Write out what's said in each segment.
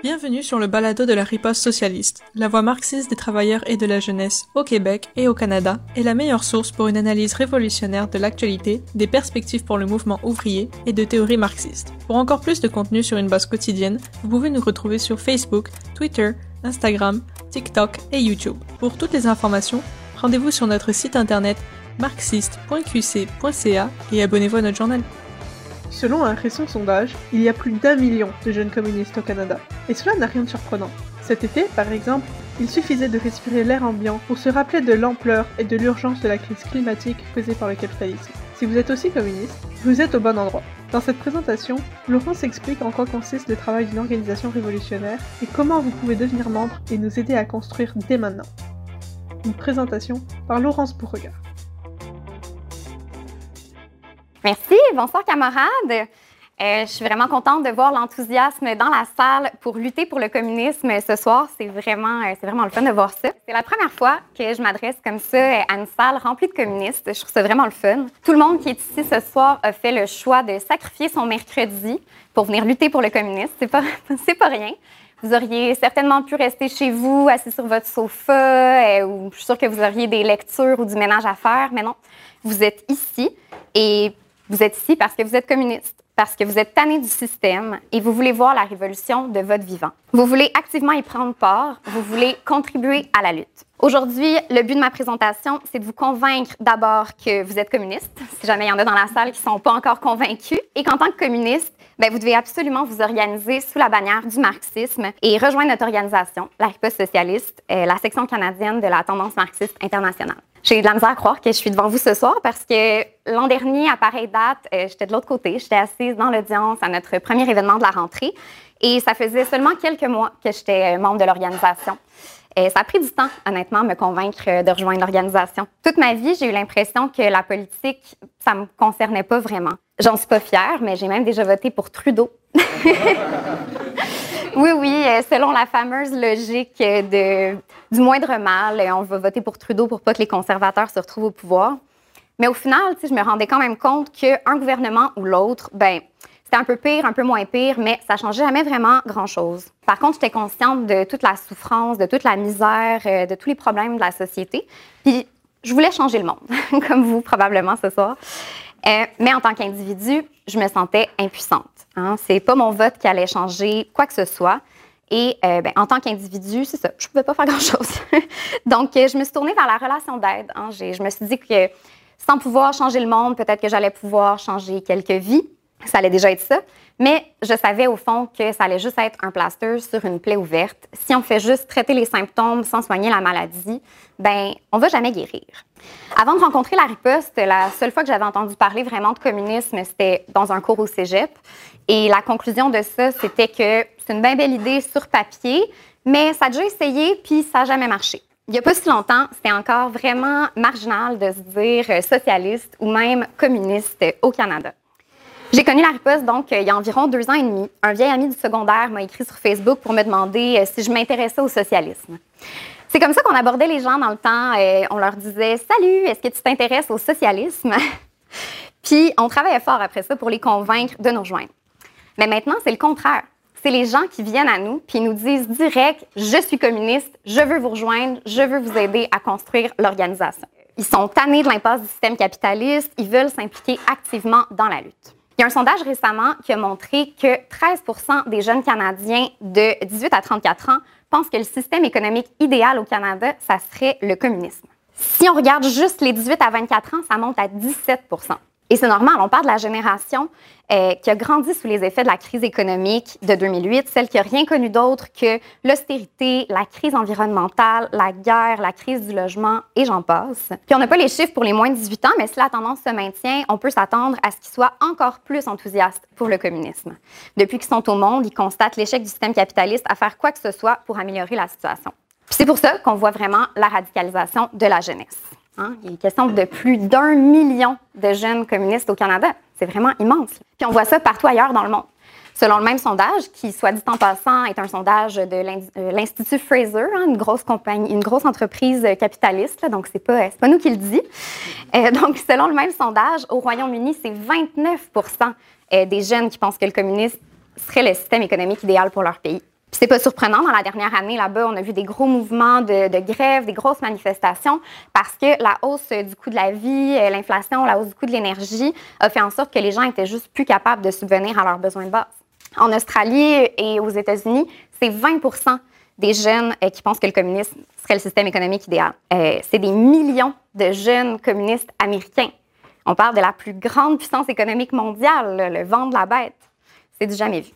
Bienvenue sur le balado de la riposte socialiste, la voix marxiste des travailleurs et de la jeunesse au Québec et au Canada est la meilleure source pour une analyse révolutionnaire de l'actualité, des perspectives pour le mouvement ouvrier et de théories marxistes. Pour encore plus de contenu sur une base quotidienne, vous pouvez nous retrouver sur Facebook, Twitter, Instagram, TikTok et YouTube. Pour toutes les informations, rendez-vous sur notre site internet marxiste.qc.ca et abonnez-vous à notre journal. Selon un récent sondage, il y a plus d'un million de jeunes communistes au Canada. Et cela n'a rien de surprenant. Cet été, par exemple, il suffisait de respirer l'air ambiant pour se rappeler de l'ampleur et de l'urgence de la crise climatique causée par le capitalisme. Si vous êtes aussi communiste, vous êtes au bon endroit. Dans cette présentation, Laurence explique en quoi consiste le travail d'une organisation révolutionnaire et comment vous pouvez devenir membre et nous aider à construire dès maintenant. Une présentation par Laurence Beauregard. Merci, bonsoir camarades. Euh, je suis vraiment contente de voir l'enthousiasme dans la salle pour lutter pour le communisme ce soir. C'est vraiment, euh, c'est vraiment le fun de voir ça. C'est la première fois que je m'adresse comme ça à une salle remplie de communistes. Je trouve ça vraiment le fun. Tout le monde qui est ici ce soir a fait le choix de sacrifier son mercredi pour venir lutter pour le communisme. C'est pas, c'est pas rien. Vous auriez certainement pu rester chez vous, assis sur votre sofa, euh, ou je suis sûre que vous auriez des lectures ou du ménage à faire, mais non. Vous êtes ici et vous êtes ici parce que vous êtes communiste, parce que vous êtes tanné du système et vous voulez voir la révolution de votre vivant. Vous voulez activement y prendre part, vous voulez contribuer à la lutte. Aujourd'hui, le but de ma présentation, c'est de vous convaincre d'abord que vous êtes communiste, si jamais il y en a dans la salle qui ne sont pas encore convaincus, et qu'en tant que communiste, ben, vous devez absolument vous organiser sous la bannière du marxisme et rejoindre notre organisation, la Riposte socialiste, euh, la section canadienne de la tendance marxiste internationale. J'ai de la misère à croire que je suis devant vous ce soir parce que l'an dernier, à pareille date, euh, j'étais de l'autre côté. J'étais assise dans l'audience à notre premier événement de la rentrée et ça faisait seulement quelques mois que j'étais euh, membre de l'organisation. Et ça a pris du temps, honnêtement, me convaincre euh, de rejoindre l'organisation. Toute ma vie, j'ai eu l'impression que la politique, ça me concernait pas vraiment. J'en suis pas fière, mais j'ai même déjà voté pour Trudeau. Oui, oui, euh, selon la fameuse logique de, du moindre mal, on va voter pour Trudeau pour pas que les conservateurs se retrouvent au pouvoir. Mais au final, je me rendais quand même compte qu'un gouvernement ou l'autre, ben, c'était un peu pire, un peu moins pire, mais ça changeait jamais vraiment grand-chose. Par contre, j'étais consciente de toute la souffrance, de toute la misère, euh, de tous les problèmes de la société. Puis, je voulais changer le monde, comme vous probablement ce soir. Euh, mais en tant qu'individu, je me sentais impuissante. Hein. C'est pas mon vote qui allait changer quoi que ce soit. Et euh, ben, en tant qu'individu, c'est ça, je pouvais pas faire grand-chose. Donc, je me suis tournée vers la relation d'aide. Hein. Je me suis dit que sans pouvoir changer le monde, peut-être que j'allais pouvoir changer quelques vies. Ça allait déjà être ça. Mais je savais au fond que ça allait juste être un plaster sur une plaie ouverte. Si on fait juste traiter les symptômes sans soigner la maladie, ben on va jamais guérir. Avant de rencontrer la riposte, la seule fois que j'avais entendu parler vraiment de communisme, c'était dans un cours au cégep. Et la conclusion de ça, c'était que c'est une bien belle idée sur papier, mais ça a déjà essayé, puis ça n'a jamais marché. Il n'y a pas si longtemps, c'était encore vraiment marginal de se dire socialiste ou même communiste au Canada. J'ai connu la riposte donc il y a environ deux ans et demi. Un vieil ami du secondaire m'a écrit sur Facebook pour me demander euh, si je m'intéressais au socialisme. C'est comme ça qu'on abordait les gens dans le temps. Et on leur disait Salut, est-ce que tu t'intéresses au socialisme Puis on travaillait fort après ça pour les convaincre de nous rejoindre. Mais maintenant, c'est le contraire. C'est les gens qui viennent à nous puis nous disent direct Je suis communiste, je veux vous rejoindre, je veux vous aider à construire l'organisation. Ils sont tannés de l'impasse du système capitaliste, ils veulent s'impliquer activement dans la lutte. Il y a un sondage récemment qui a montré que 13% des jeunes Canadiens de 18 à 34 ans pensent que le système économique idéal au Canada, ça serait le communisme. Si on regarde juste les 18 à 24 ans, ça monte à 17 et c'est normal, on parle de la génération euh, qui a grandi sous les effets de la crise économique de 2008, celle qui n'a rien connu d'autre que l'austérité, la crise environnementale, la guerre, la crise du logement et j'en passe. Puis on n'a pas les chiffres pour les moins de 18 ans, mais si la tendance se maintient, on peut s'attendre à ce qu'ils soient encore plus enthousiastes pour le communisme. Depuis qu'ils sont au monde, ils constatent l'échec du système capitaliste à faire quoi que ce soit pour améliorer la situation. C'est pour ça qu'on voit vraiment la radicalisation de la jeunesse. Hein? Il est question de plus d'un million de jeunes communistes au Canada. C'est vraiment immense. Puis on voit ça partout ailleurs dans le monde. Selon le même sondage, qui, soit dit en passant, est un sondage de euh, l'Institut Fraser, hein, une grosse compagnie, une grosse entreprise capitaliste, donc c'est pas, pas nous qui le dit. Euh, donc, selon le même sondage, au Royaume-Uni, c'est 29% euh, des jeunes qui pensent que le communisme serait le système économique idéal pour leur pays. C'est pas surprenant, dans la dernière année, là-bas, on a vu des gros mouvements de, de grève, des grosses manifestations, parce que la hausse du coût de la vie, euh, l'inflation, la hausse du coût de l'énergie a fait en sorte que les gens étaient juste plus capables de subvenir à leurs besoins de base. En Australie et aux États-Unis, c'est 20% des jeunes euh, qui pensent que le communisme serait le système économique idéal. Euh, c'est des millions de jeunes communistes américains. On parle de la plus grande puissance économique mondiale, le vent de la bête. C'est du jamais vu.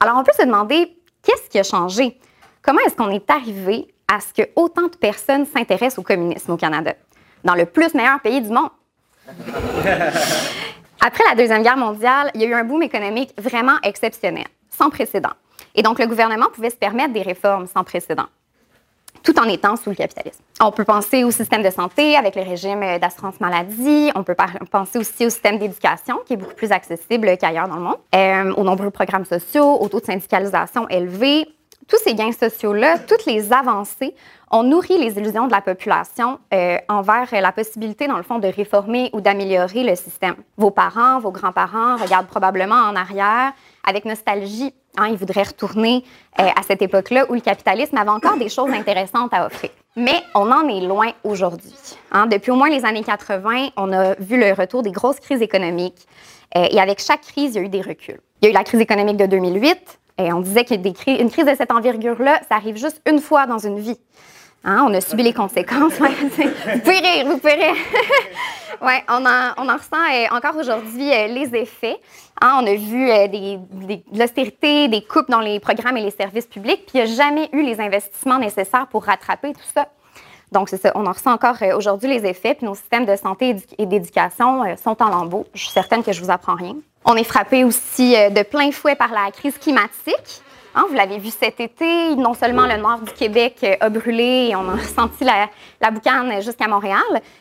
Alors, on peut se demander Qu'est-ce qui a changé? Comment est-ce qu'on est arrivé à ce que autant de personnes s'intéressent au communisme au Canada, dans le plus meilleur pays du monde? Après la Deuxième Guerre mondiale, il y a eu un boom économique vraiment exceptionnel, sans précédent. Et donc, le gouvernement pouvait se permettre des réformes sans précédent tout en étant sous le capitalisme. On peut penser au système de santé avec le régime d'assurance maladie. On peut penser aussi au système d'éducation qui est beaucoup plus accessible qu'ailleurs dans le monde, euh, aux nombreux programmes sociaux, au taux de syndicalisation élevé. Tous ces gains sociaux-là, toutes les avancées ont nourri les illusions de la population euh, envers la possibilité, dans le fond, de réformer ou d'améliorer le système. Vos parents, vos grands-parents regardent probablement en arrière avec nostalgie Hein, ils voudraient retourner euh, à cette époque-là où le capitalisme avait encore des choses intéressantes à offrir. Mais on en est loin aujourd'hui. Hein. Depuis au moins les années 80, on a vu le retour des grosses crises économiques. Euh, et avec chaque crise, il y a eu des reculs. Il y a eu la crise économique de 2008. Et on disait qu'une crise de cette envergure-là, ça arrive juste une fois dans une vie. Hein, on a subi les conséquences. vous pouvez rire, vous pouvez rire. oui, on en, on en ressent euh, encore aujourd'hui euh, les effets. Hein, on a vu euh, de l'austérité, des coupes dans les programmes et les services publics, puis il n'y a jamais eu les investissements nécessaires pour rattraper tout ça. Donc, c'est ça, on en ressent encore aujourd'hui les effets, puis nos systèmes de santé et d'éducation sont en lambeaux. Je suis certaine que je vous apprends rien. On est frappé aussi de plein fouet par la crise climatique. Hein, vous l'avez vu cet été, non seulement le nord du Québec euh, a brûlé et on a ressenti la, la boucane jusqu'à Montréal,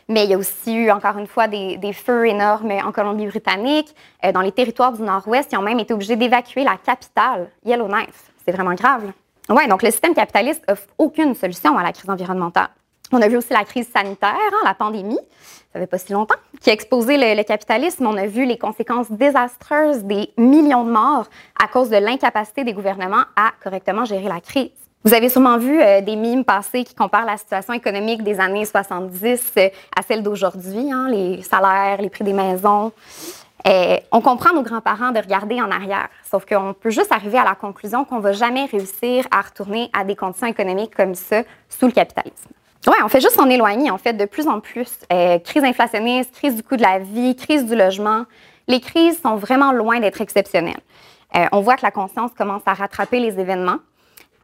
mais il y a aussi eu encore une fois des, feux énormes en Colombie-Britannique. Euh, dans les territoires du nord-ouest, ils ont même été obligés d'évacuer la capitale, Yellowknife. C'est vraiment grave. Oui, donc le système capitaliste offre aucune solution à la crise environnementale. On a vu aussi la crise sanitaire, hein, la pandémie ça fait pas si longtemps, qui a exposé le, capitalisme. On a vu les conséquences désastreuses des millions de morts à cause de l'incapacité des gouvernements à correctement gérer la crise. Vous avez sûrement vu euh, des mimes passés qui comparent la situation économique des années 70 euh, à celle d'aujourd'hui, hein, les salaires, les prix des maisons. Euh, on comprend nos grands-parents de regarder en arrière, sauf qu'on peut juste arriver à la conclusion qu'on ne va jamais réussir à retourner à des conditions économiques comme ça sous le capitalisme. Oui, on fait juste s'en éloigner, en fait, de plus en plus. Euh, crise inflationniste, crise du coût de la vie, crise du logement. Les crises sont vraiment loin d'être exceptionnelles. Euh, on voit que la conscience commence à rattraper les événements.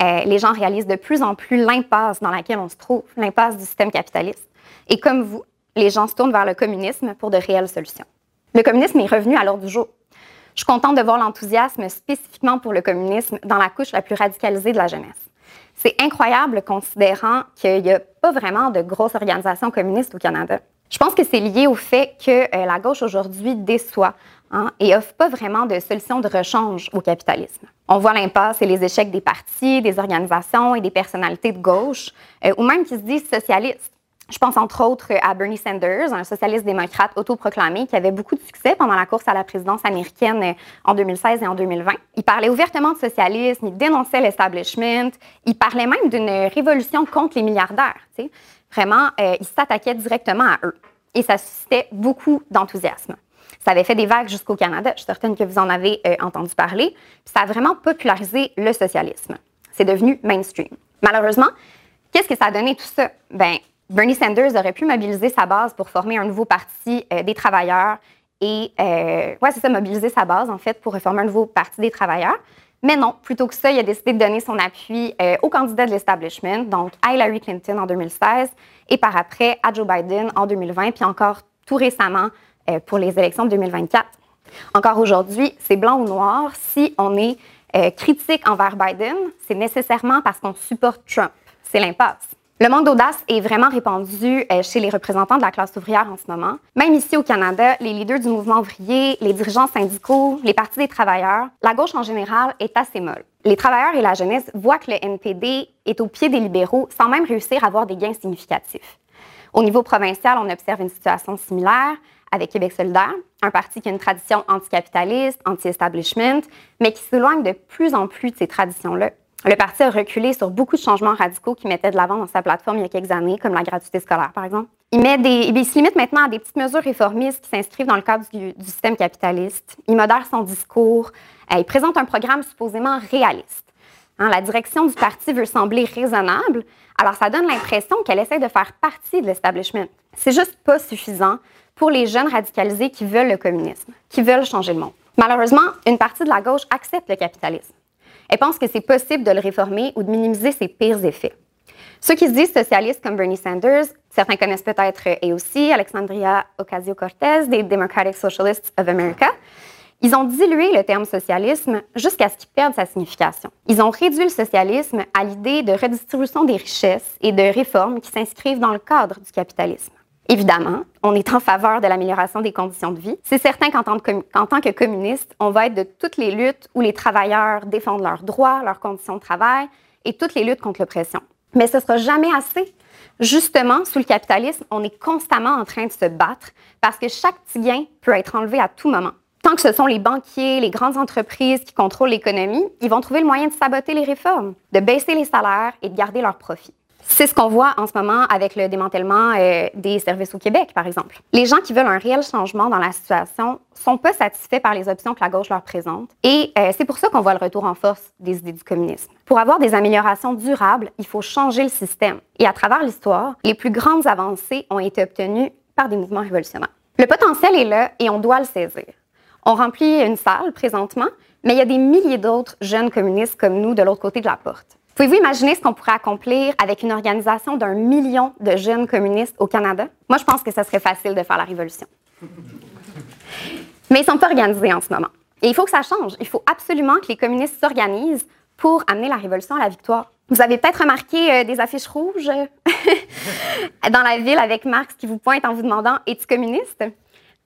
Euh, les gens réalisent de plus en plus l'impasse dans laquelle on se trouve, l'impasse du système capitaliste. Et comme vous, les gens se tournent vers le communisme pour de réelles solutions. Le communisme est revenu à l'ordre du jour. Je suis contente de voir l'enthousiasme spécifiquement pour le communisme dans la couche la plus radicalisée de la jeunesse. C'est incroyable considérant qu'il n'y a pas vraiment de grosses organisations communistes au Canada. Je pense que c'est lié au fait que euh, la gauche aujourd'hui déçoit hein, et offre pas vraiment de solution de rechange au capitalisme. On voit l'impasse et les échecs des partis, des organisations et des personnalités de gauche, euh, ou même qui se disent socialistes. Je pense entre autres à Bernie Sanders, un socialiste démocrate autoproclamé qui avait beaucoup de succès pendant la course à la présidence américaine euh, en 2016 et en 2020. Il parlait ouvertement de socialisme, il dénonçait l'establishment, il parlait même d'une révolution contre les milliardaires. Vraiment, euh, il s'attaquait directement à eux. Et ça suscitait beaucoup d'enthousiasme. Ça avait fait des vagues jusqu'au Canada. Je suis certaine que vous en avez euh, entendu parler. ça a vraiment popularisé le socialisme. C'est devenu mainstream. Malheureusement, qu'est-ce que ça a donné tout ça? Ben, Bernie Sanders aurait pu mobiliser sa base pour former un nouveau parti euh, des travailleurs et, euh, c'est ça, mobiliser sa base, en fait, pour reformer un nouveau parti des travailleurs. Mais non, plutôt que ça, il a décidé de donner son appui euh, au candidat de l'establishment, donc à Hillary Clinton en 2016 et par après à Joe Biden en 2020, puis encore tout récemment euh, pour les élections de 2024. Encore aujourd'hui, c'est blanc ou noir. Si on est critique envers Biden, c'est nécessairement parce qu'on supporte Trump. C'est l'impasse. Le manque d'audace est vraiment répandu euh, chez les représentants de la classe ouvrière en ce moment. Même ici au Canada, les leaders du mouvement ouvrier, les dirigeants syndicaux, les partis des travailleurs, la gauche en général est assez molle. Les travailleurs et la jeunesse voient que le NPD est au pied des libéraux sans même réussir à avoir des gains significatifs. Au niveau provincial, on observe une situation similaire avec Québec solidaire, un parti qui a une tradition anticapitaliste, anti-establishment, mais qui s'éloigne de plus en plus de ces traditions-là Le parti a reculé sur beaucoup de changements radicaux qu'il mettait de l'avant dans sa plateforme il y a quelques années, comme la gratuité scolaire, par exemple. Il, met des, se limite maintenant à des petites mesures réformistes qui s'inscrivent dans le cadre du, système capitaliste. Il modère son discours. il présente un programme supposément réaliste. Hein, la direction du parti veut sembler raisonnable, alors ça donne l'impression qu'elle essaie de faire partie de l'establishment. C'est juste pas suffisant pour les jeunes radicalisés qui veulent le communisme, qui veulent changer le monde. Malheureusement, une partie de la gauche accepte le capitalisme. Elle pense que c'est possible de le réformer ou de minimiser ses pires effets. Ceux qui se disent socialistes comme Bernie Sanders, certains connaissent peut-être et aussi Alexandria Ocasio-Cortez des Democratic Socialists of America, ils ont dilué le terme socialisme jusqu'à ce qu'il perde sa signification. Ils ont réduit le socialisme à l'idée de redistribution des richesses et de réformes qui s'inscrivent dans le cadre du capitalisme. Évidemment, on est en faveur de l'amélioration des conditions de vie. C'est certain qu'en tant, que communiste, on va être de toutes les luttes où les travailleurs défendent leurs droits, leurs conditions de travail et toutes les luttes contre l'oppression. Mais ce ne sera jamais assez. Justement, sous le capitalisme, on est constamment en train de se battre parce que chaque petit gain peut être enlevé à tout moment tant que ce sont les banquiers, les grandes entreprises qui contrôlent l'économie, ils vont trouver le moyen de saboter les réformes, de baisser les salaires et de garder leurs profits. C'est ce qu'on voit en ce moment avec le démantèlement euh, des services au Québec, par exemple. Les gens qui veulent un réel changement dans la situation sont pas satisfaits par les options que la gauche leur présente. Et euh, c'est pour ça qu'on voit le retour en force des idées du communisme. Pour avoir des améliorations durables, il faut changer le système. Et à travers l'histoire, les plus grandes avancées ont été obtenues par des mouvements révolutionnaires. Le potentiel est là et on doit le saisir. On remplit une salle présentement, mais il y a des milliers d'autres jeunes communistes comme nous de l'autre côté de la porte. Pouvez-vous imaginer ce qu'on pourrait accomplir avec une organisation d'un million de jeunes communistes au Canada? Moi, je pense que ce serait facile de faire la révolution. Mais ils ne sont pas organisés en ce moment. Et il faut que ça change. Il faut absolument que les communistes s'organisent pour amener la révolution à la victoire. Vous avez peut-être remarqué euh, des affiches rouges dans la ville avec Marx qui vous pointe en vous demandant Es-tu communiste?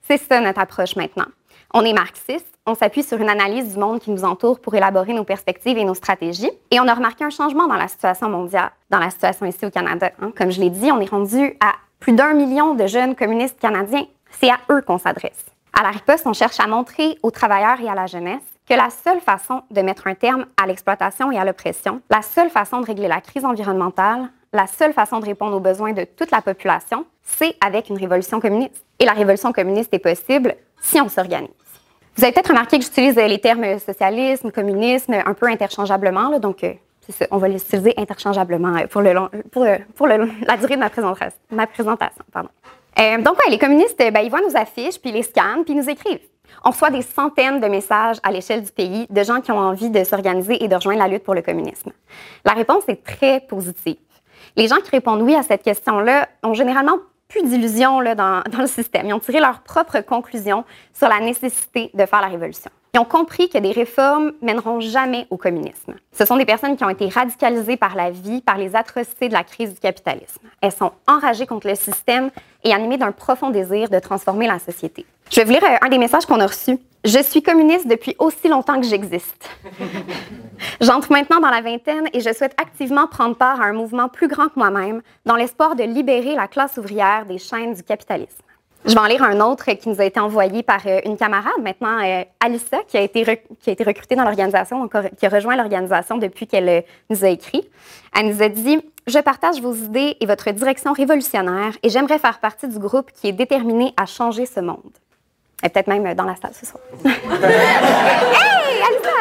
C'est ça notre approche maintenant. On est marxiste, on s'appuie sur une analyse du monde qui nous entoure pour élaborer nos perspectives et nos stratégies. Et on a remarqué un changement dans la situation mondiale, dans la situation ici au Canada. Hein. Comme je l'ai dit, on est rendu à plus d'un million de jeunes communistes canadiens. C'est à eux qu'on s'adresse. À la riposte, on cherche à montrer aux travailleurs et à la jeunesse que la seule façon de mettre un terme à l'exploitation et à l'oppression, la seule façon de régler la crise environnementale, la seule façon de répondre aux besoins de toute la population, c'est avec une révolution communiste. Et la révolution communiste est possible si on s'organise. Vous avez peut-être remarqué que j'utilise euh, les termes socialisme, communisme un peu interchangeablement, donc euh, on va les utiliser interchangeablement euh, pour, le pour, pour la durée de ma présentation. Ma présentation pardon. donc, les communistes, ben, ils voient nos affiches, puis les scannent, puis ils nous écrivent. On reçoit des centaines de messages à l'échelle du pays de gens qui ont envie de s'organiser et de rejoindre la lutte pour le communisme. La réponse est très positive. Les gens qui répondent oui à cette question-là ont généralement plus d'illusions dans, dans le système. Ils ont tiré leurs propres conclusions sur la nécessité de faire la révolution. Ils ont compris que des réformes mèneront jamais au communisme. Ce sont des personnes qui ont été radicalisées par la vie, par les atrocités de la crise du capitalisme. Elles sont enragées contre le système et animées d'un profond désir de transformer la société. Je vais vous lire euh, un des messages qu'on a reçus. Je suis communiste depuis aussi longtemps que j'existe. J'entre maintenant dans la vingtaine et je souhaite activement prendre part à un mouvement plus grand que moi-même dans l'espoir de libérer la classe ouvrière des chaînes du capitalisme. Je vais en lire un autre qui nous a été envoyé par euh, une camarade, maintenant euh, Alissa, qui a été, qui a été recrutée dans l'organisation, qui a rejoint l'organisation depuis qu'elle nous a écrit. Elle nous a dit Je partage vos idées et votre direction révolutionnaire et j'aimerais faire partie du groupe qui est déterminé à changer ce monde. Est peut-être même dans la salle ce soir. hey, Alissa!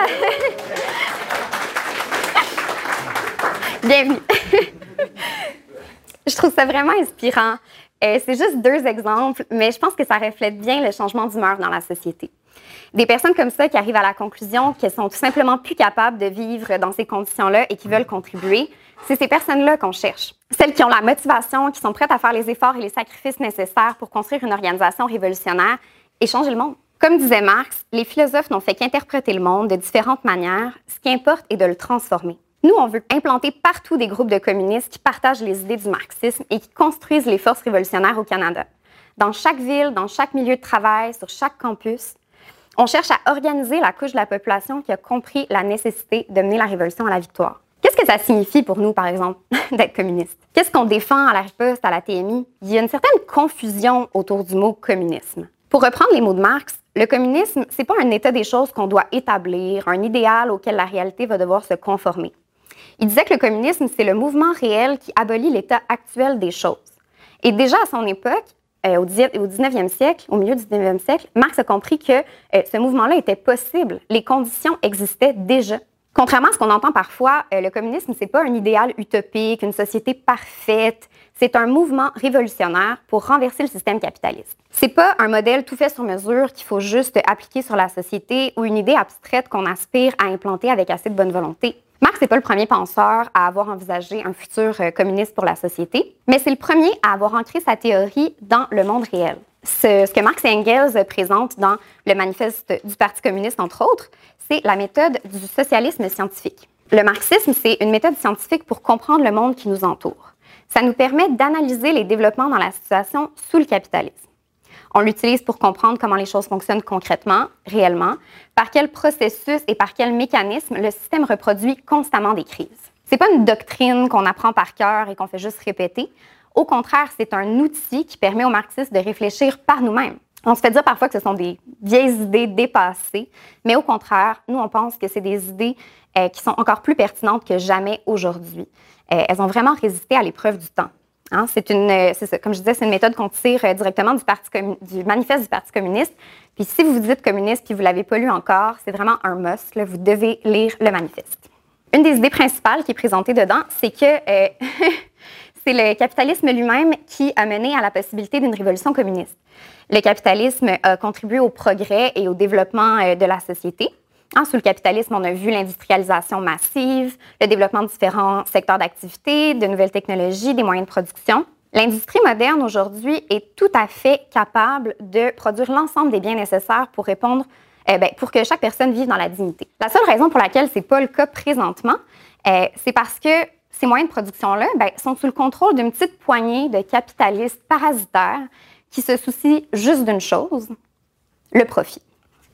Bienvenue. je trouve ça vraiment inspirant. Euh, c'est juste deux exemples, mais je pense que ça reflète bien le changement d'humeur dans la société. Des personnes comme ça qui arrivent à la conclusion qu'elles sont tout simplement plus capables de vivre dans ces conditions-là et qui veulent contribuer, c'est ces personnes-là qu'on cherche. Celles qui ont la motivation, qui sont prêtes à faire les efforts et les sacrifices nécessaires pour construire une organisation révolutionnaire et changer le monde. Comme disait Marx, les philosophes n'ont fait qu'interpréter le monde de différentes manières. Ce qui importe est de le transformer. Nous, on veut implanter partout des groupes de communistes qui partagent les idées du marxisme et qui construisent les forces révolutionnaires au Canada. Dans chaque ville, dans chaque milieu de travail, sur chaque campus, on cherche à organiser la couche de la population qui a compris la nécessité de mener la révolution à la victoire. Qu'est-ce que ça signifie pour nous, par exemple, d'être communiste? Qu'est-ce qu'on défend à la riposte, à la TMI? Il y a une certaine confusion autour du mot communisme. Pour reprendre les mots de Marx, le communisme, c'est pas un état des choses qu'on doit établir, un idéal auquel la réalité va devoir se conformer. Il disait que le communisme, c'est le mouvement réel qui abolit l'état actuel des choses. Et déjà à son époque, euh, au, 19e siècle, au milieu du 19e siècle, Marx a compris que euh, ce mouvement-là était possible. Les conditions existaient déjà. Contrairement à ce qu'on entend parfois, euh, le communisme, c'est pas un idéal utopique, une société parfaite. C'est un mouvement révolutionnaire pour renverser le système capitaliste. C'est pas un modèle tout fait sur mesure qu'il faut juste appliquer sur la société ou une idée abstraite qu'on aspire à implanter avec assez de bonne volonté. Marx n'est pas le premier penseur à avoir envisagé un futur euh, communiste pour la société, mais c'est le premier à avoir ancré sa théorie dans le monde réel. Ce, ce, que Marx et Engels présentent dans le manifeste du Parti communiste, entre autres, c'est la méthode du socialisme scientifique. Le marxisme, c'est une méthode scientifique pour comprendre le monde qui nous entoure. Ça nous permet d'analyser les développements dans la situation sous le capitalisme. On l'utilise pour comprendre comment les choses fonctionnent concrètement, réellement, par quel processus et par quel mécanisme le système reproduit constamment des crises. C'est pas une doctrine qu'on apprend par cœur et qu'on fait juste répéter. Au contraire, c'est un outil qui permet aux marxistes de réfléchir par nous-mêmes. On se fait dire parfois que ce sont des vieilles idées dépassées, mais au contraire, nous, on pense que c'est des idées euh, qui sont encore plus pertinentes que jamais aujourd'hui. Euh, elles ont vraiment résisté à l'épreuve du temps. Hein, c'est une, euh, comme je disais, c'est une méthode qu'on tire euh, directement du, manifeste du Parti communiste. Puis si vous vous dites communiste puis vous l'avez pas lu encore, c'est vraiment un must. Vous devez lire le manifeste. Une des idées principales qui est présentée dedans, c'est que euh, c'est le capitalisme lui-même qui a mené à la possibilité d'une révolution communiste. Le capitalisme a contribué au progrès et au développement de la société. Hein, sous le capitalisme, on a vu l'industrialisation massive, le développement de différents secteurs d'activité, de nouvelles technologies, des moyens de production. L'industrie moderne aujourd'hui est tout à fait capable de produire l'ensemble des biens nécessaires pour répondre, eh ben, pour que chaque personne vive dans la dignité. La seule raison pour laquelle c'est pas le cas présentement, eh, c'est parce que ces moyens de production-là ben, sont sous le contrôle d'une petite poignée de capitalistes parasitaires qui se soucient juste d'une chose, le profit.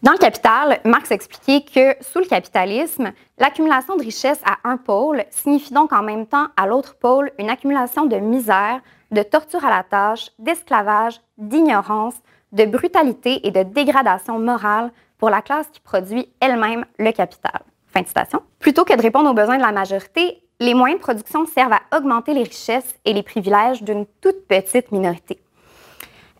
Dans le Capital, Marx expliquait que sous le capitalisme, l'accumulation de richesses à un pôle signifie donc en même temps à l'autre pôle une accumulation de misère, de torture à la tâche, d'esclavage, d'ignorance, de brutalité et de dégradation morale pour la classe qui produit elle-même le capital. Fin de citation. Plutôt que de répondre aux besoins de la majorité, les moyens de production servent à augmenter les richesses et les privilèges d'une toute petite minorité.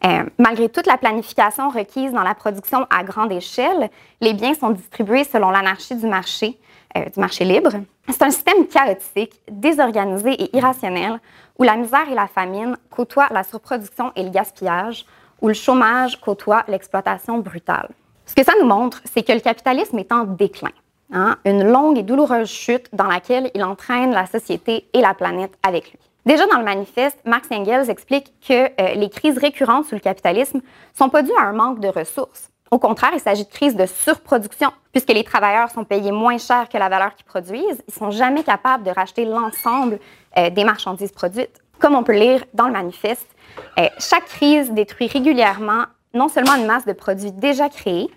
Euh, malgré toute la planification requise dans la production à grande échelle, les biens sont distribués selon l'anarchie du marché, euh, du marché libre. C'est un système chaotique, désorganisé et irrationnel où la misère et la famine côtoient la surproduction et le gaspillage, où le chômage côtoie l'exploitation brutale. Ce que ça nous montre, c'est que le capitalisme est en déclin. Hein, une longue et douloureuse chute dans laquelle il entraîne la société et la planète avec lui. Déjà dans le manifeste, Marx Engels explique que euh, les crises récurrentes sous le capitalisme sont pas dues à un manque de ressources. Au contraire, il s'agit de crises de surproduction, puisque les travailleurs sont payés moins cher que la valeur qu'ils produisent. Ils sont jamais capables de racheter l'ensemble euh, des marchandises produites. Comme on peut lire dans le manifeste, euh, chaque crise détruit régulièrement non seulement une masse de produits déjà créés,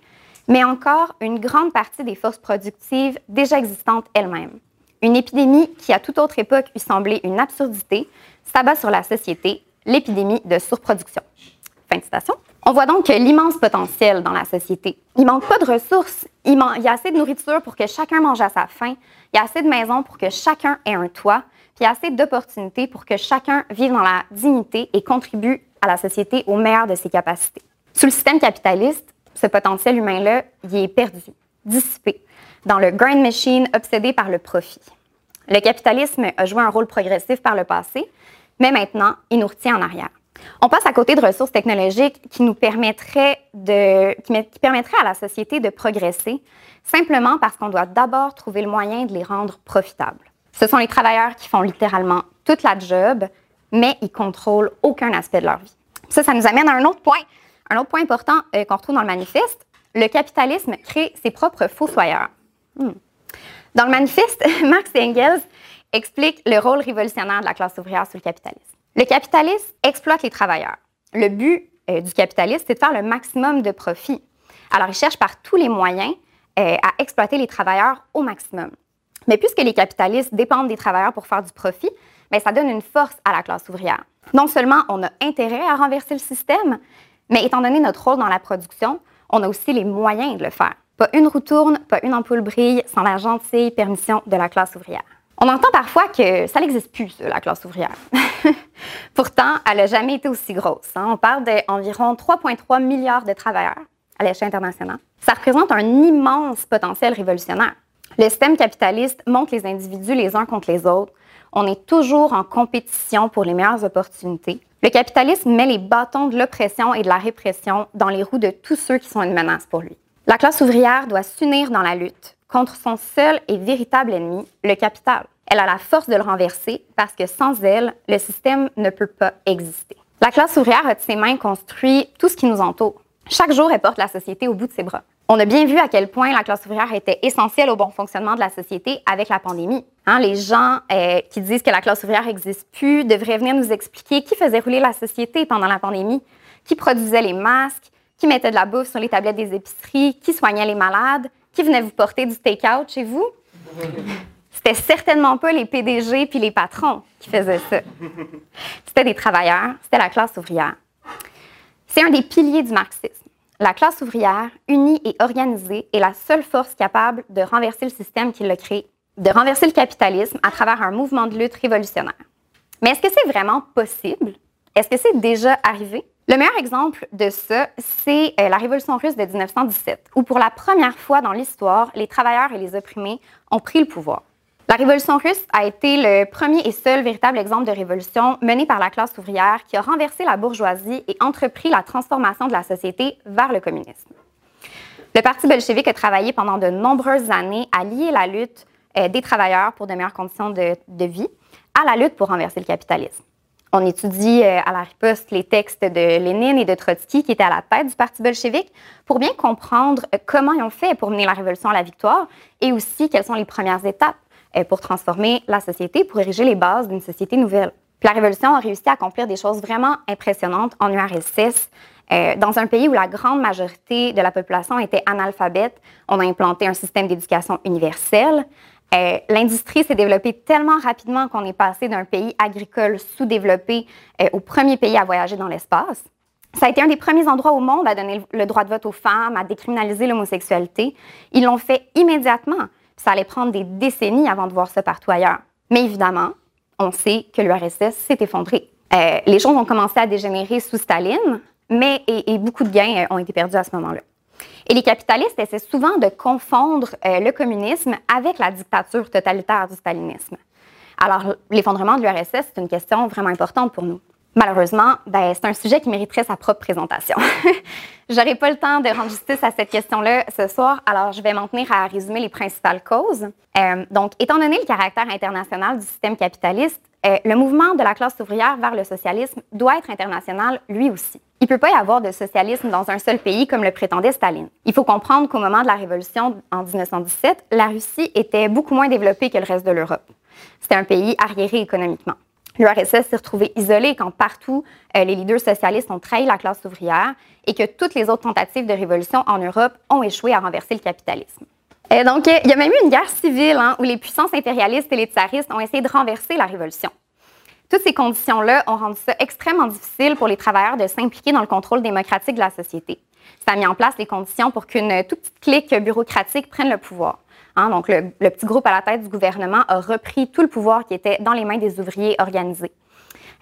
mais encore une grande partie des forces productives déjà existantes elles-mêmes. Une épidémie qui, à toute autre époque, eût semblé une absurdité, s'abat sur la société, l'épidémie de surproduction. Fin de citation. On voit donc l'immense potentiel dans la société. Il manque pas de ressources. Il, y a assez de nourriture pour que chacun mange à sa faim. Il y a assez de maisons pour que chacun ait un toit. Puis il y a assez d'opportunités pour que chacun vive dans la dignité et contribue à la société au meilleur de ses capacités. Sous le système capitaliste, ce potentiel humain-là, il est perdu, dissipé dans le grind machine obsédé par le profit. Le capitalisme a joué un rôle progressif par le passé, mais maintenant, il nous retient en arrière. On passe à côté de ressources technologiques qui nous permettraient, de, qui, à la société de progresser, simplement parce qu'on doit d'abord trouver le moyen de les rendre profitables. Ce sont les travailleurs qui font littéralement toute la job, mais ils contrôlent aucun aspect de leur vie. Ça, ça nous amène à un autre point, un autre point important euh, qu'on retrouve dans le manifeste. Le capitalisme crée ses propres fossoyeurs. Hmm. Dans le manifeste, Marx et Engels expliquent le rôle révolutionnaire de la classe ouvrière sous le capitalisme. Le capitalisme exploite les travailleurs. Le but euh, du capitalisme, c'est de faire le maximum de profit. Alors, il cherche par tous les moyens euh, à exploiter les travailleurs au maximum. Mais puisque les capitalistes dépendent des travailleurs pour faire du profit, bien, ça donne une force à la classe ouvrière. Non seulement on a intérêt à renverser le système, mais étant donné notre rôle dans la production, on a aussi les moyens de le faire. Pas une roue tourne, pas une ampoule brille sans la gentille permission de la classe ouvrière. On entend parfois que ça n'existe plus, la classe ouvrière. Pourtant, elle n'a jamais été aussi grosse. Hein. On parle d'environ 3,3 milliards de travailleurs à l'échelle internationale. Ça représente un immense potentiel révolutionnaire. Le système capitaliste monte les individus les uns contre les autres. On est toujours en compétition pour les meilleures opportunités. Le capitalisme met les bâtons de l'oppression et de la répression dans les roues de tous ceux qui sont une menace pour lui. La classe ouvrière doit s'unir dans la lutte contre son seul et véritable ennemi, le capital. Elle a la force de le renverser parce que sans elle, le système ne peut pas exister. La classe ouvrière a de ses mains construit tout ce qui nous entoure. Chaque jour, elle porte la société au bout de ses bras. On a bien vu à quel point la classe ouvrière était essentielle au bon fonctionnement de la société avec la pandémie. Hein, les gens euh, qui disent que la classe ouvrière n'existe plus devraient venir nous expliquer qui faisait rouler la société pendant la pandémie, qui produisait les masques, qui mettait de la bouffe sur les tablettes des épiceries, qui soignait les malades, qui venait vous porter du take-out chez vous. C'était certainement pas les PDG puis les patrons qui faisaient ça. C'était des travailleurs, c'était la classe ouvrière. C'est un des piliers du marxisme. La classe ouvrière, unie et organisée, est la seule force capable de renverser le système qui l'a créé, de renverser le capitalisme à travers un mouvement de lutte révolutionnaire. Mais est-ce que c'est vraiment possible? Est-ce que c'est déjà arrivé? Le meilleur exemple de ça, c'est euh, la Révolution russe de 1917, où pour la première fois dans l'histoire, les travailleurs et les opprimés ont pris le pouvoir. La Révolution russe a été le premier et seul véritable exemple de révolution menée par la classe ouvrière qui a renversé la bourgeoisie et entrepris la transformation de la société vers le communisme. Le Parti bolchevique a travaillé pendant de nombreuses années à lier la lutte euh, des travailleurs pour de meilleures conditions de, vie à la lutte pour renverser le capitalisme. On étudie euh, à la riposte les textes de Lénine et de Trotsky qui étaient à la tête du Parti bolchevique pour bien comprendre euh, comment ils ont fait pour mener la révolution à la victoire et aussi quelles sont les premières étapes euh, pour transformer la société, pour ériger les bases d'une société nouvelle. la Révolution a réussi à accomplir des choses vraiment impressionnantes en URSS. Euh, dans un pays où la grande majorité de la population était analphabète, on a implanté un système d'éducation universel. Euh, l'industrie s'est développée tellement rapidement qu'on est passé d'un pays agricole sous-développé au premier pays à voyager dans l'espace. Ça a été un des premiers endroits au monde à donner le droit de vote aux femmes, à décriminaliser l'homosexualité. Ils l'ont fait immédiatement ça allait prendre des décennies avant de voir ça partout ailleurs. Mais évidemment, on sait que l'URSS s'est effondré. Euh, les choses ont commencé à dégénérer sous Staline, mais et, beaucoup de gains euh, ont été perdus à ce moment-là. Et les capitalistes essaient souvent de confondre euh, le communisme avec la dictature totalitaire du stalinisme. Alors, l'effondrement de l'URSS, c'est une question vraiment importante pour nous. Malheureusement, ben, c'est un sujet qui mériterait sa propre présentation. J'aurai pas le temps de rendre justice à cette question-là ce soir, alors je vais m'en tenir à résumer les principales causes. Euh, donc, étant donné le caractère international du système capitaliste, euh, le mouvement de la classe ouvrière vers le socialisme doit être international lui aussi. Il ne peut pas y avoir de socialisme dans un seul pays comme le prétendait Staline. Il faut comprendre qu'au moment de la Révolution en 1917, la Russie était beaucoup moins développée que le reste de l'Europe. C'était un pays arriéré économiquement. L'URSS s'est retrouvée isolée quand partout euh, les leaders socialistes ont trahi la classe ouvrière et que toutes les autres tentatives de révolution en Europe ont échoué à renverser le capitalisme. Et donc, il y a même eu une guerre civile hein, où les puissances impérialistes et les tsaristes ont essayé de renverser la révolution. Toutes ces conditions-là ont rendu ça extrêmement difficile pour les travailleurs de s'impliquer dans le contrôle démocratique de la société. Ça a mis en place les conditions pour qu'une toute petite clique bureaucratique prenne le pouvoir. Hein, donc, le, petit groupe à la tête du gouvernement a repris tout le pouvoir qui était dans les mains des ouvriers organisés.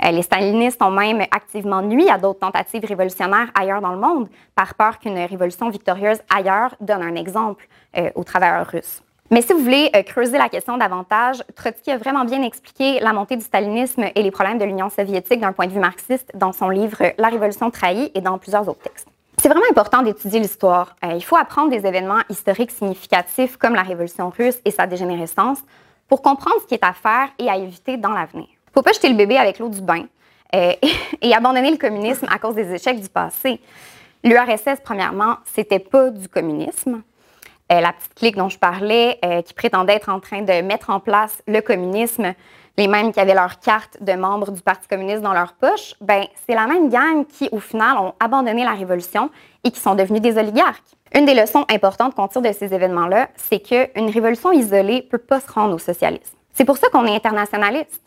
Euh, les stalinistes ont même activement nuit à d'autres tentatives révolutionnaires ailleurs dans le monde, par peur qu'une révolution victorieuse ailleurs donne un exemple euh, aux travailleurs russes. Mais si vous voulez euh, creuser la question davantage, Trotsky a vraiment bien expliqué la montée du stalinisme et les problèmes de l'Union soviétique d'un point de vue marxiste dans son livre La Révolution trahie et dans plusieurs autres textes. C'est vraiment important d'étudier l'histoire. Euh, il faut apprendre des événements historiques significatifs comme la Révolution russe et sa dégénérescence pour comprendre ce qui est à faire et à éviter dans l'avenir. Il ne faut pas jeter le bébé avec l'eau du bain euh, et abandonner le communisme à cause des échecs du passé. L'URSS, premièrement, c'était pas du communisme. Euh, la petite clique dont je parlais, qui prétendait être en train de mettre en place le communisme, les mêmes qui avaient leur carte de membres du Parti communiste dans leur poche, ben, c'est la même gang qui, au final, ont abandonné la révolution et qui sont devenus des oligarques. Une des leçons importantes qu'on tire de ces événements-là, c'est qu'une révolution isolée ne peut pas se rendre au socialisme. C'est pour ça qu'on est internationaliste.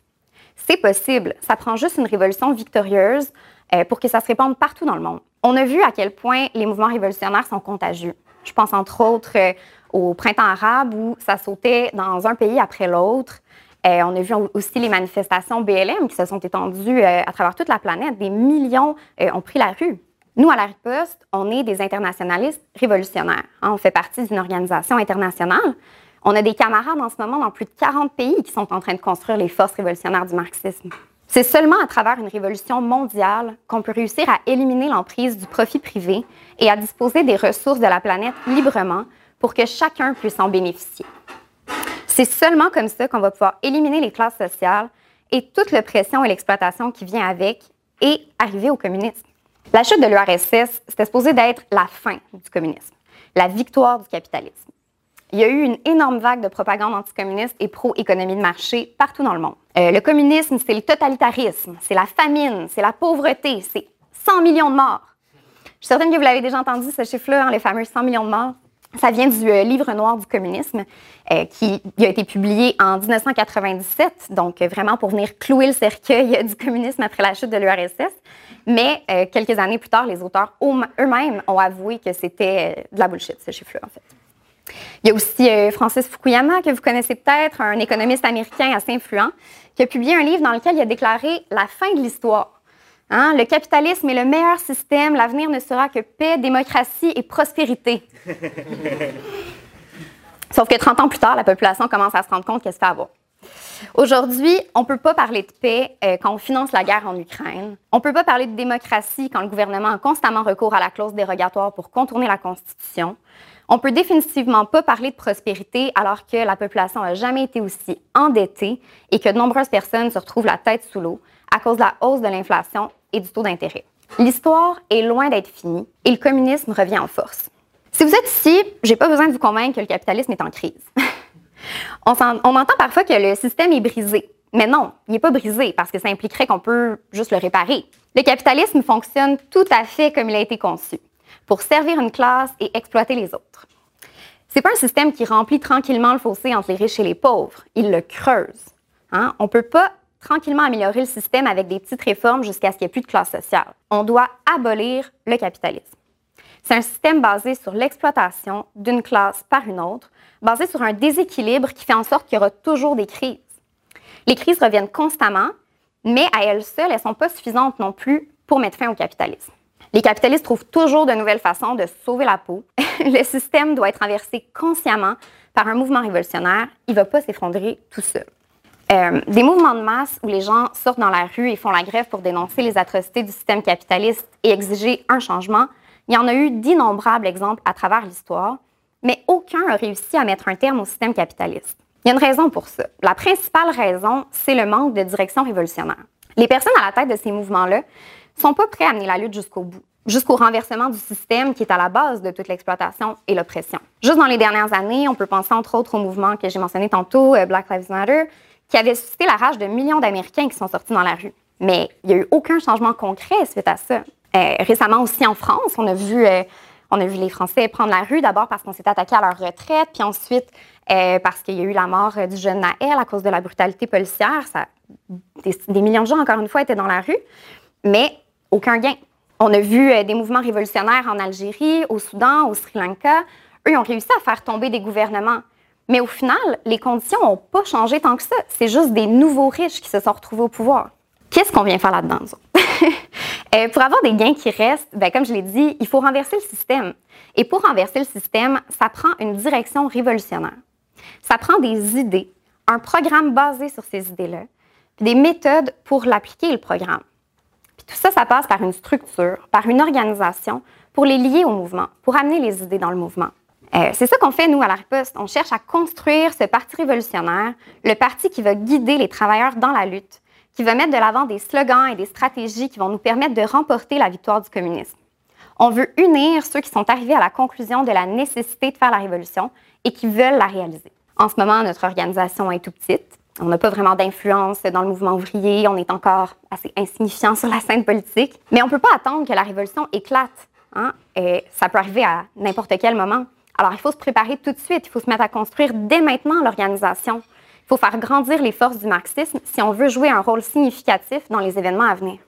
C'est possible. Ça prend juste une révolution victorieuse euh, pour que ça se répande partout dans le monde. On a vu à quel point les mouvements révolutionnaires sont contagieux. Je pense entre autres euh, au printemps arabe où ça sautait dans un pays après l'autre. Euh, on a vu aussi les manifestations BLM qui se sont étendues euh, à travers toute la planète. Des millions ont pris la rue. Nous, à la riposte, on est des internationalistes révolutionnaires. Hein. on fait partie d'une organisation internationale. On a des camarades en ce moment dans plus de 40 pays qui sont en train de construire les forces révolutionnaires du marxisme. C'est seulement à travers une révolution mondiale qu'on peut réussir à éliminer l'emprise du profit privé et à disposer des ressources de la planète librement pour que chacun puisse en bénéficier. C'est seulement comme ça qu'on va pouvoir éliminer les classes sociales et toute l'oppression et l'exploitation qui vient avec et arriver au communisme. La chute de l'URSS, c'était supposé d'être la fin du communisme, la victoire du capitalisme. Il y a eu une énorme vague de propagande anticommuniste et pro-économie de marché partout dans le monde. Euh, le communisme, c'est le totalitarisme, c'est la famine, c'est la pauvreté, c'est 100 millions de morts. Je suis certaine que vous l'avez déjà entendu, ce chiffre-là, hein, les fameux 100 millions de morts. Ça vient du euh, livre noir du communisme euh, qui a été publié en 1997, donc vraiment pour venir clouer le cercueil du communisme après la chute de l'URSS. Mais quelques années plus tard, les auteurs eux-mêmes ont avoué que c'était de la bullshit, ce chiffre-là, en fait. Il y a aussi Francis Fukuyama, que vous connaissez peut-être, un économiste américain assez influent, qui a publié un livre dans lequel il a déclaré la fin de l'histoire. Hein? Le capitalisme est le meilleur système, l'avenir ne sera que paix, démocratie et prospérité. Sauf que 30 ans plus tard, la population commence à se rendre compte qu'elle se fait avoir. Aujourd'hui, on ne peut pas parler de paix euh, quand on finance la guerre en Ukraine. On ne peut pas parler de démocratie quand le gouvernement a constamment recours à la clause dérogatoire pour contourner la Constitution. On peut définitivement pas parler de prospérité alors que la population n'a jamais été aussi endettée et que de nombreuses personnes se retrouvent la tête sous l'eau à cause de la hausse de l'inflation et du taux d'intérêt. L'histoire est loin d'être finie et le communisme revient en force. Si vous êtes ici, j'ai pas besoin de vous convaincre que le capitalisme est en crise. on, entend parfois que le système est brisé. Mais non, il n'est pas brisé parce que ça impliquerait qu'on peut juste le réparer. Le capitalisme fonctionne tout à fait comme il a été conçu, pour servir une classe et exploiter les autres. C'est pas un système qui remplit tranquillement le fossé entre les riches et les pauvres. Il le creuse. Hein? On peut pas tranquillement améliorer le système avec des petites réformes jusqu'à ce qu'il n'y ait plus de classe sociale. On doit abolir le capitalisme. C'est un système basé sur l'exploitation d'une classe par une autre, basé sur un déséquilibre qui fait en sorte qu'il y aura toujours des crises. Les crises reviennent constamment, mais à elles seules, elles ne sont pas suffisantes non plus pour mettre fin au capitalisme. Les capitalistes trouvent toujours de nouvelles façons de sauver la peau. le système doit être inversé consciemment par un mouvement révolutionnaire. Il ne va pas s'effondrer tout seul. Euh, des mouvements de masse où les gens sortent dans la rue et font la grève pour dénoncer les atrocités du système capitaliste et exiger un changement, il y en a eu d'innombrables exemples à travers l'histoire, mais aucun n'a réussi à mettre un terme au système capitaliste. Il y a une raison pour ça. La principale raison, c'est le manque de direction révolutionnaire. Les personnes à la tête de ces mouvements-là sont pas prêtes à mener la lutte jusqu'au bout jusqu'au renversement du système qui est à la base de toute l'exploitation et l'oppression. Juste dans les dernières années, on peut penser entre autres au mouvement que j'ai mentionné tantôt, euh, Black Lives Matter, qui avait suscité la rage de millions d'Américains qui sont sortis dans la rue. Mais il n'y a eu aucun changement concret suite à ça. Euh, récemment aussi en France, on a vu, euh, on a vu les Français prendre la rue d'abord parce qu'on s'est attaqué à leur retraite, puis ensuite parce qu'il y a eu la mort du jeune Naël à cause de la brutalité policière. Des, des, millions de gens, encore une fois, étaient dans la rue, mais aucun gain. On a vu des mouvements révolutionnaires en Algérie, au Soudan, au Sri Lanka. Eux, ont réussi à faire tomber des gouvernements. Mais au final, les conditions n'ont pas changé tant que ça. C'est juste des nouveaux riches qui se sont retrouvés au pouvoir. Qu'est-ce qu'on vient faire là-dedans, euh, pour avoir des gains qui restent, ben, comme je l'ai dit, il faut renverser le système. Et pour renverser le système, ça prend une direction révolutionnaire. Ça prend des idées, un programme basé sur ces idées-là, des méthodes pour l'appliquer, le programme. Tout ça, ça passe par une structure, par une organisation, pour les lier au mouvement, pour amener les idées dans le mouvement. Euh, c'est ça qu'on fait, nous, à la riposte. On cherche à construire ce parti révolutionnaire, le parti qui va guider les travailleurs dans la lutte, qui va mettre de l'avant des slogans et des stratégies qui vont nous permettre de remporter la victoire du communisme. On veut unir ceux qui sont arrivés à la conclusion de la nécessité de faire la révolution et qui veulent la réaliser. En ce moment, notre organisation est tout petite. On n'a pas vraiment d'influence dans le mouvement ouvrier. On est encore assez insignifiant sur la scène politique. Mais on ne peut pas attendre que la révolution éclate. Hein? Ça peut arriver à n'importe quel moment. Alors, il faut se préparer tout de suite, il faut se mettre à construire dès maintenant l'organisation. Il faut faire grandir les forces du marxisme si on veut jouer un rôle significatif dans les événements à venir.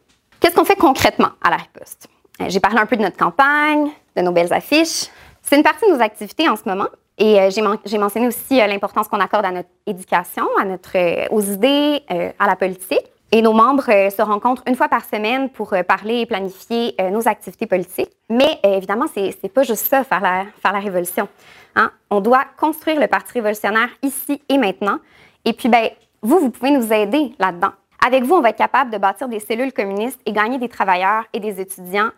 Qu'est-ce qu'on fait concrètement à la riposte? Euh, j'ai parlé un peu de notre campagne, de nos belles affiches. C'est une partie de nos activités en ce moment, Et euh, j'ai mentionné aussi euh, l'importance qu'on accorde à notre éducation, à notre, aux idées, à la politique. Et nos membres se rencontrent une fois par semaine pour parler et planifier nos activités politiques. Mais évidemment, c'est n'est pas juste ça, faire la, faire la révolution. Hein. On doit construire le Parti révolutionnaire ici et maintenant. Et puis, ben, vous, vous pouvez nous aider là-dedans. Avec vous, on va être capable de bâtir des cellules communistes et gagner des travailleurs et des étudiants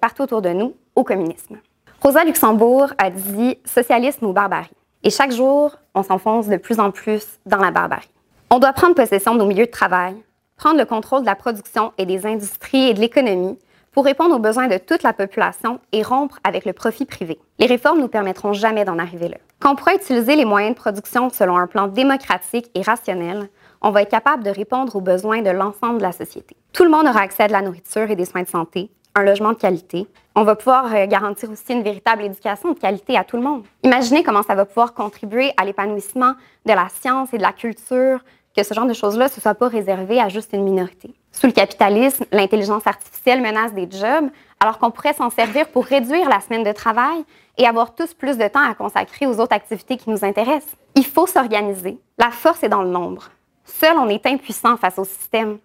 partout autour de nous au communisme. Rosa Luxembourg a dit socialisme ou barbarie. Et chaque jour, on s'enfonce de plus en plus dans la barbarie. On doit prendre possession de nos milieux de travail, prendre le contrôle de la production et des industries et de l'économie pour répondre aux besoins de toute la population et rompre avec le profit privé. Les réformes ne nous permettront jamais d'en arriver là. Quand on pourra utiliser les moyens de production selon un plan démocratique et rationnel, on va être capable de répondre aux besoins de l'ensemble de la société. Tout le monde aura accès à de la nourriture et des soins de santé, un logement de qualité. On va pouvoir euh, garantir aussi une véritable éducation de qualité à tout le monde. Imaginez comment ça va pouvoir contribuer à l'épanouissement de la science et de la culture, que ce genre de choses-là ne soit pas réservé à juste une minorité. Sous le capitalisme, l'intelligence artificielle menace des jobs, alors qu'on pourrait s'en servir pour réduire la semaine de travail et avoir tous plus de temps à consacrer aux autres activités qui nous intéressent. Il faut s'organiser. La force est dans le nombre. Seul, on est impuissant face au système.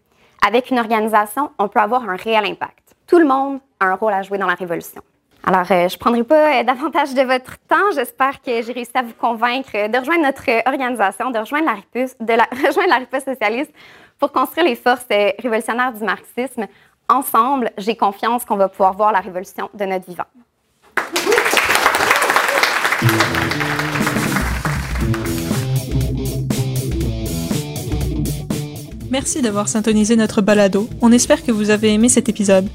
Avec une organisation, on peut avoir un réel impact tout le monde a un rôle à jouer dans la révolution. Alors, euh, je ne prendrai pas euh, davantage de votre temps. J'espère que j'ai réussi à vous convaincre de rejoindre notre organisation, de rejoindre la RIPUS, de rejoindre la socialiste pour construire les forces euh, révolutionnaires du marxisme. Ensemble, j'ai confiance qu'on va pouvoir voir la révolution de notre vivant. Merci d'avoir syntonisé notre balado. On espère que vous avez aimé cet épisode.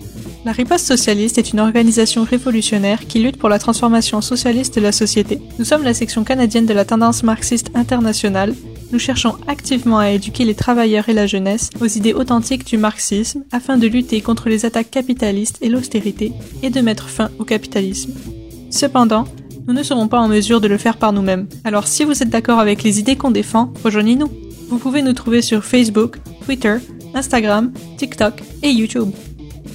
La Riposte socialiste est une organisation révolutionnaire qui lutte pour la transformation socialiste de la société. Nous sommes la section canadienne de la tendance marxiste internationale. Nous cherchons activement à éduquer les travailleurs et la jeunesse aux idées authentiques du marxisme afin de lutter contre les attaques capitalistes et l'austérité et de mettre fin au capitalisme. Cependant, nous ne serons pas en mesure de le faire par nous-mêmes. Alors si vous êtes d'accord avec les idées qu'on défend, rejoignez-nous. Vous pouvez nous trouver sur Facebook, Twitter, Instagram, TikTok et YouTube.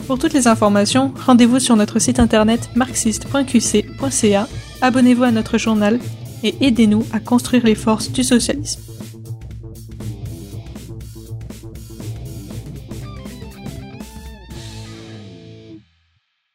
Pour toutes les informations, rendez-vous sur notre site internet marxiste.qc.ca, abonnez-vous à notre journal et aidez-nous à construire les forces du socialisme.